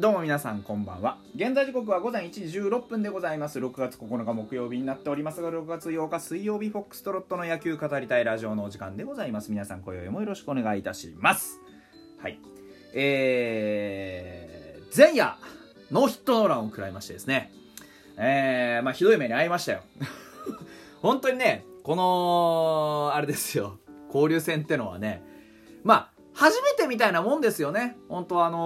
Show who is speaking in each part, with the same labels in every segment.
Speaker 1: どうも皆さんこんばんは。現在時刻は午前1時16分でございます。6月9日木曜日になっておりますが6月8日水曜日フォックストロットの野球語りたいラジオのお時間でございます。皆さん今宵もよろしくお願いいたします。はい。えー、前夜ノーヒットノーランを食らいましてですね。えー、まあひどい目に遭いましたよ。本当にねこのあれですよ。交流戦ってのはねまあ初めてみたいなもんですよね。本当あのー、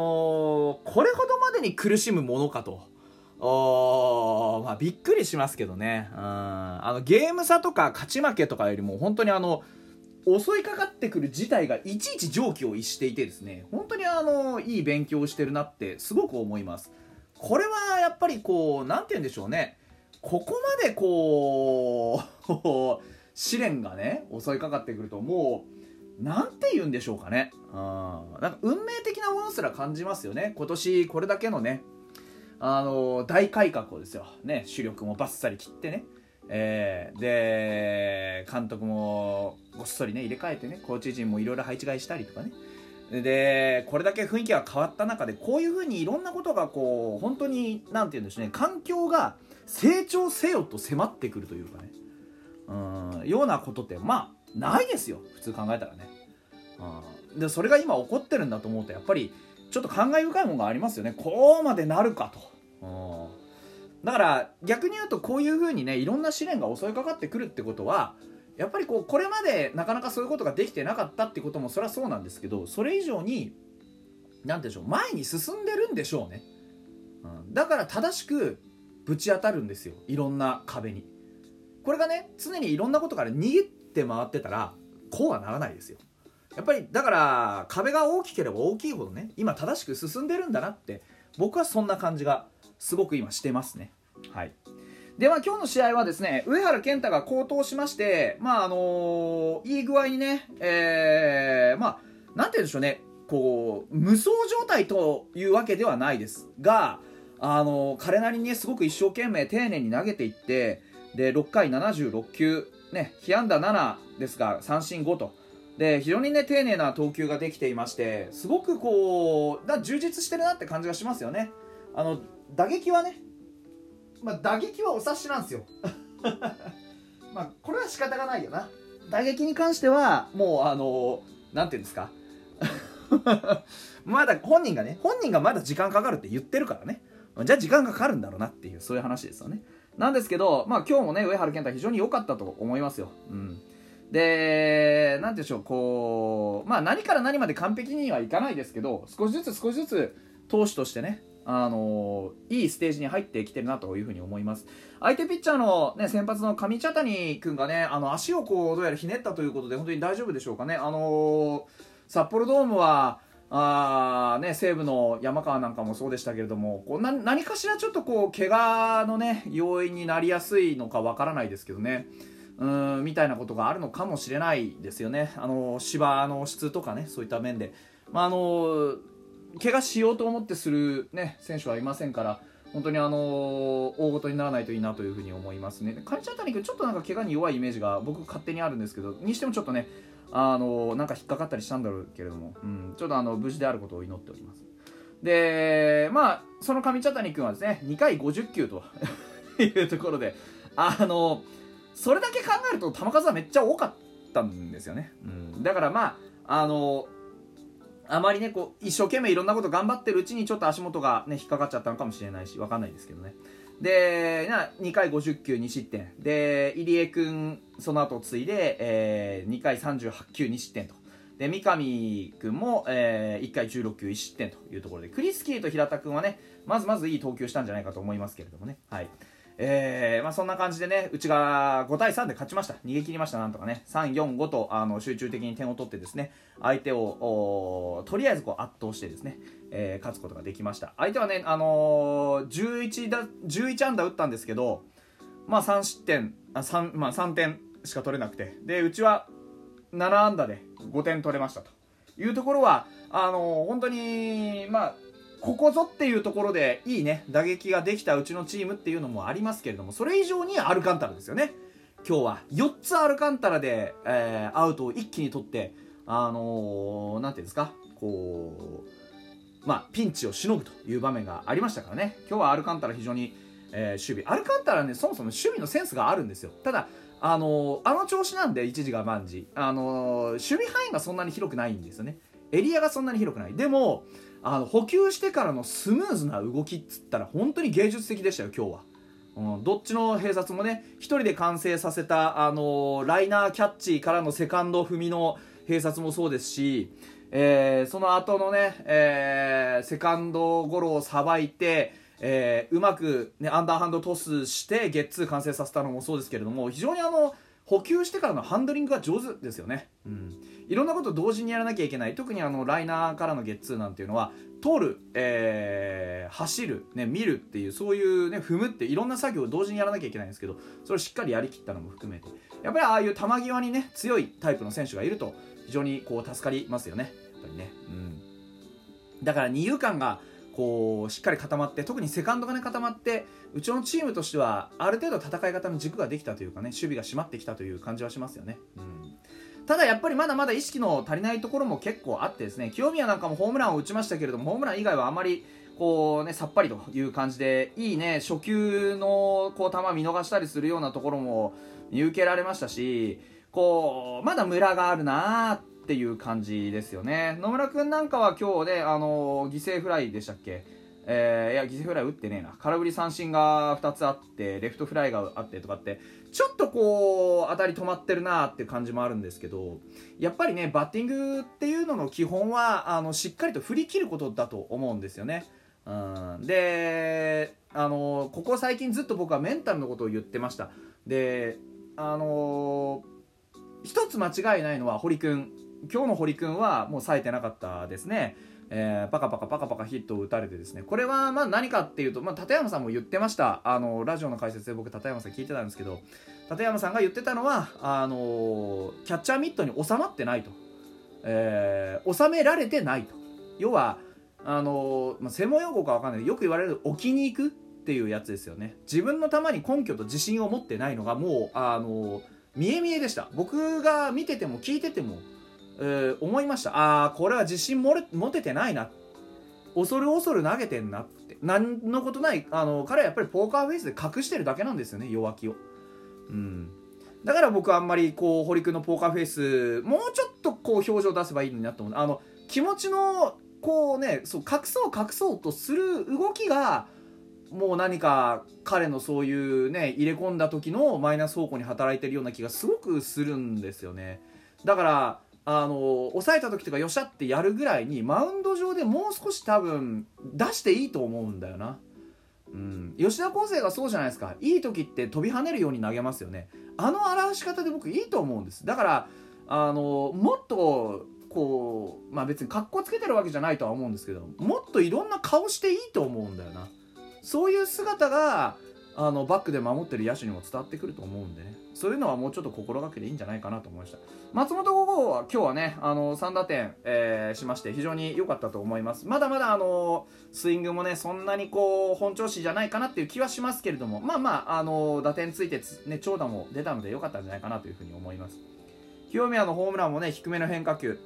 Speaker 1: これほどまでに苦しむものかと。おまあ、びっくりしますけどね。うん。あの、ゲーム差とか勝ち負けとかよりも、本当にあの、襲いかかってくる事態がいちいち常軌を逸していてですね、本当にあの、いい勉強をしてるなってすごく思います。これはやっぱりこう、なんて言うんでしょうね。ここまでこう、試練がね、襲いかかってくると、もう、なんて言うんでしょうかね。うん。なんか運命的なものすら感じますよね。今年これだけのね、あの、大改革をですよ。ね、主力もバッサリ切ってね。えー、で、監督もごっそりね、入れ替えてね、コーチ陣もいろいろ配置換えしたりとかね。で、これだけ雰囲気が変わった中で、こういうふうにいろんなことがこう、本当に、なんて言うんでしょうね、環境が成長せよと迫ってくるというかね、うん、ようなことって、まあ、ないですよ普通考えたらね、うん、でそれが今起こってるんだと思うとやっぱりちょっと感慨深いものがありますよね。こうまでなるかと、うん、だから逆に言うとこういうふうにねいろんな試練が襲いかかってくるってことはやっぱりこうこれまでなかなかそういうことができてなかったってこともそれはそうなんですけどそれ以上に何でしょう前に進んでるんでしょうね、うん、だから正しくぶち当たるんですよ。いろんな壁に。これがね常にいろんなことから逃げって回ってたらこうはならないですよ。やっぱりだから壁が大きければ大きいほどね今正しく進んでるんだなって僕はそんな感じがすごく今してますね。はい。では今日の試合はですね上原健太が好投しましてまああのー、いい具合にねえー、まあなんて言うんでしょうね。こう無双状態というわけではないですがあの、彼なりにねすごく一生懸命丁寧に投げていってで6回76球ね、被安打7ですが三振5と。で非常にね丁寧な投球ができていましてすごくこうだ充実してるなって感じがしますよね。あの打撃はねまあ打撃はお察しなんですよ。まあこれは仕方がないよな。打撃に関してはもうあのなんていうんですか。まだ本人がね本人がまだ時間かかるって言ってるからね。じゃあ時間かかるんだろうなっていうそういう話ですよね。なんですけど、まあ今日もね、上原健太非常に良かったと思いますよ。うん。で、なんでしょう、こう、まあ何から何まで完璧にはいかないですけど、少しずつ少しずつ投手としてね、あのー、いいステージに入ってきてるなというふうに思います。相手ピッチャーのね、先発の上茶谷君がね、あの、足をこう、どうやらひねったということで、本当に大丈夫でしょうかね。あのー、札幌ドームは、あね、西武の山川なんかもそうでしたけれどもこうな何かしらちょっとこう怪我のね要因になりやすいのかわからないですけどね。うんみたいなことがあるのかもしれないですよね。あの芝の質とかねそういった面で、まあ、あの怪我しようと思ってする、ね、選手はいませんから本当にあの大ごとにならないといいなというふうに思いますね。カルチャータニックちょっとなんか怪我に弱いイメージが僕勝手にあるんですけどにしてもちょっとねあのなんか引っかかったりしたんだろうけれども、うん、ちょっとあの無事であることを祈っております。でまあその上茶谷君はですね2回50球と いうところであのそれだけ考えると球数はめっちゃ多かったんですよね、うん、だからまああのあまりねこう一生懸命いろんなこと頑張ってるうちにちょっと足元がね引っかかっちゃったのかもしれないし分かんないですけどねで、2回50球2失点。で、入江君、その後継いで、えー、2回38球2失点と。で、三上君も、えー、1回16球1失点というところで、クリスキーと平田君はね、まずまずいい投球したんじゃないかと思いますけれどもね。はい。えー、まあ、そんな感じでね、うちが5対3で勝ちました。逃げ切りました、なんとかね。3、4、5とあの集中的に点を取ってですね、相手をとりあえずこう圧倒してですね、えー、勝つことができました。相手はね、あのー、11, だ11安打打ったんですけど、まあ3失点、あ 3, まあ、3点しか取れなくて、で、うちは7安打で5点取れましたというところは、あのー、本当に、まあ、ここぞっていうところでいいね、打撃ができたうちのチームっていうのもありますけれども、それ以上にアルカンタラですよね。今日は4つアルカンタラで、えー、アウトを一気に取って、あのー、なんていうんですか、こう、まあ、ピンチをしのぐという場面がありましたからね。今日はアルカンタラ非常に、えー、守備。アルカンタラねそもそも守備のセンスがあるんですよ。ただあのー、あの調子なんで一時が万事。あのー、守備範囲がそんなに広くないんですよね。エリアがそんなに広くない。でもあの補給してからのスムーズな動きっつったら本当に芸術的でしたよ今日は。うん、どっちの併殺もね1人で完成させた、あのー、ライナーキャッチからのセカンド踏みの併殺もそうですし、えー、その後のね、えー、セカンドゴロをさばいて、えー、うまく、ね、アンダーハンドトスしてゲッツー完成させたのもそうですけれども非常にあの補給してからのハンドリングが上手ですよね、うん、いろんなこと同時にやらなきゃいけない。特にあのライナーからのゲッツーなんていうのは通る、えー、走る、ね、見るっていうそういうね踏むっていろんな作業を同時にやらなきゃいけないんですけどそれをしっかりやりきったのも含めて。やっぱりああいう球際にね強いタイプの選手がいると非常にこう助かりますよね。やっぱりね、うん、だから二遊間がこうしっかり固まって特にセカンドがね固まってうちのチームとしてはある程度戦い方の軸ができたというかね守備が締まってきたという感じはしますよね、うん、ただやっぱりまだまだ意識の足りないところも結構あってですね清宮なんかもホームランを打ちましたけれどもホームラン以外はあまりこうねさっぱりという感じでいいね初球のこう球見逃したりするようなところも見受けられましたしこうまだムラがあるなーっていう感じですよね。野村君なんかは今日ね、あの犠牲フライでしたっけ？えー、いや犠牲フライ打ってねえな空振り三振が2つあってレフトフライがあってとかってちょっとこう当たり止まってるなっていう感じもあるんですけどやっぱりねバッティングっていうのの基本はあのしっかりと振り切ることだと思うんですよね。うん、であのここ最近ずっと僕はメンタルのことを言ってましたであの一つ間違いないのは堀君今日の堀君はもう冴えてなかったですね。えー、パカパカパカパカヒットを打たれてですね。これはま何かっていうと、まあ、立山さんも言ってました。あのラジオの解説で僕立山さん聞いてたんですけど立山さんが言ってたのはあのキャッチャーミットに収まってないと、えー、収められてないと。要はあの、まあ、専門用語か分かんない。よく言われる置きに行くっていうやつですよね。自分の球に根拠と自信を持ってないのがもうあの見え見えでした。僕が見てても聞いてても、思いました。ああこれは自信持れ持ててないな。恐る恐る投げてんなって。何のことない。あの彼はやっぱりポーカーフェイスで隠してるだけなんですよね。弱気を。うん。だから僕あんまりこう堀君のポーカーフェイスもうちょっとこう表情出せばいいのになと思う。あの気持ちのこうねそう隠そう隠そうとする動きがもう何か彼のそういうね入れ込んだ時のマイナス方向に働いてるような気がすごくするんですよね。だからあの抑えた時とかよっしゃってやるぐらいにマウンド上でもう少し多分出していいと思うんだよな。うん、吉田康生がそうじゃないですか。いい時って飛び跳ねるように投げますよね。あの表し方で僕いいと思うんです。だからあのもっとこうまあ別に格好つけてるわけじゃないとは思うんですけどもっといろんな顔していいと思うんだよな。そういう姿があのバックで守ってる野手にも伝わってくると思うんでね。そういうのはもうちょっと心がけていいんじゃないかなと思いました。松本五号は今日はねあの3打点、えー、しまして非常に良かったと思います。まだまだあのスイングもねそんなにこう本調子じゃないかなっていう気はしますけれどもまあまああの打点ついてね長打も出たので良かったんじゃないかなというふうに思います。清宮のホームランもね低めの変化球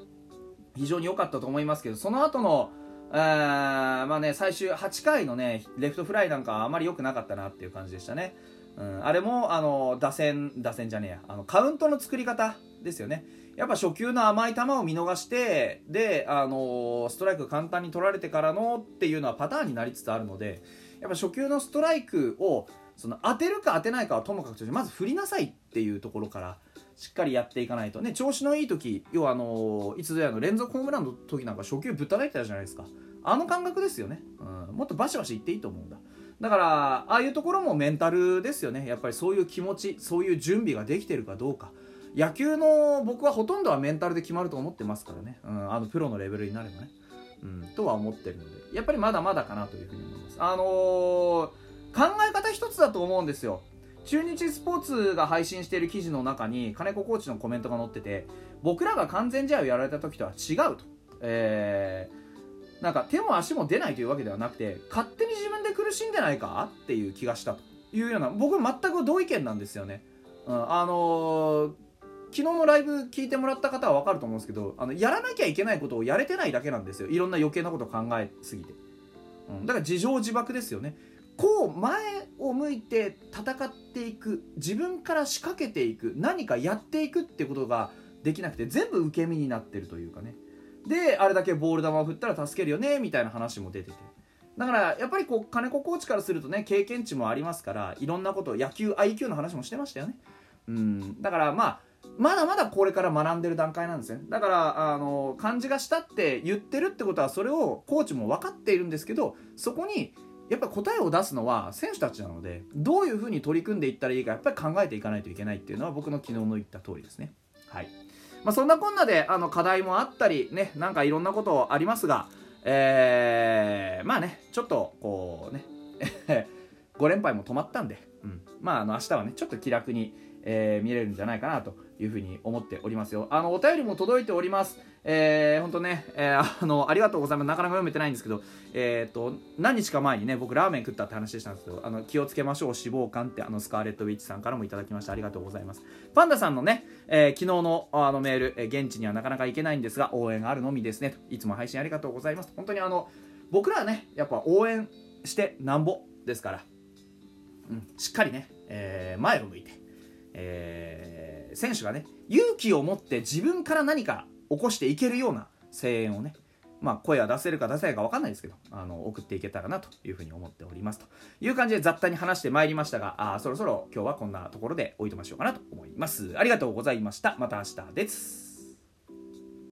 Speaker 1: 非常に良かったと思いますけどその後のえまあね、最終8回のね、レフトフライなんかあまり良くなかったなっていう感じでしたね。うん、あれも、あの、打線、打線じゃねえや、あの、カウントの作り方ですよね。やっぱ初球の甘い球を見逃して、で、あの、ストライク簡単に取られてからのっていうのはパターンになりつつあるので、やっぱ初球のストライクを、その当てるか当てないかはともかくとして、まず振りなさいっていうところから、しっかりやっていかないと。ね調子のいい時要はあのいつぞやの連続ホームランの時なんか初球ぶったたいてたじゃないですか。あの感覚ですよね、うん、もっとバシバシいっていいと思うんだ。だからああいうところもメンタルですよね。やっぱりそういう気持ちそういう準備ができてるかどうか。野球の僕はほとんどはメンタルで決まると思ってますからね、うん、あのプロのレベルになればね、うん、とは思ってるので。やっぱりまだまだかなというふうに思います。あのー、考え方一つだと思うんですよ。中日スポーツが配信している記事の中に金子コーチのコメントが載ってて僕らが完全試合をやられた時とは違うと、えー、なんか手も足も出ないというわけではなくて勝手に自分で苦しんでないかっていう気がしたというような僕全く同意見なんですよね、うん、あのー、昨日のライブ聞いてもらった方は分かると思うんですけどあのやらなきゃいけないことをやれてないだけなんですよ。いろんな余計なことを考えすぎて、うん、だから自情自爆ですよね。こう前を向いて戦っていく自分から仕掛けていく何かやっていくってことができなくて全部受け身になってるというかね。であれだけボール球を振ったら助けるよねみたいな話も出てて。だからやっぱりこう金子コーチからするとね経験値もありますからいろんなこと野球 IQ の話もしてましたよね。うん。だからまあまだまだこれから学んでる段階なんですね。だからあの漢字がしたって言ってるってことはそれをコーチも分かっているんですけどそこにやっぱ答えを出すのは選手たちなのでどういうふうに取り組んでいったらいいかやっぱり考えていかないといけないっていうのは僕の昨日の言った通りですね。はい。まあ、そんなこんなであの課題もあったりねなんかいろんなことありますがえー、まあねちょっとこうね 5連敗も止まったんで、うん、まああの明日はねちょっと気楽に、えー、見れるんじゃないかなというふうに思っておりますよあのお便りも届いておりますえー、ほんとね、えー、あの、ありがとうございます。なかなか読めてないんですけど、えっ、ー、と、何日か前にね、僕ラーメン食ったって話したんですけど、あの、気をつけましょう、脂肪肝って、あの、スカーレットウィッチさんからもいただきました。ありがとうございます。パンダさんのね、えー、昨日のあのメール、えー、現地にはなかなか行けないんですが、応援あるのみですね。といつも配信ありがとうございます。本当にあの、僕らはね、やっぱ応援してなんぼですから、うん、しっかりね、えー、前を向いて、えー、選手がね、勇気を持って自分から何か起こしていけるような声援をねまあ、声は出せるか出せないか分かんないですけど、あの、送っていけたらなというふうに思っております。という感じで雑多に話してまいりましたが、あそろそろ今日はこんなところでおいとましようかなと思います。ありがとうございました。また明日です。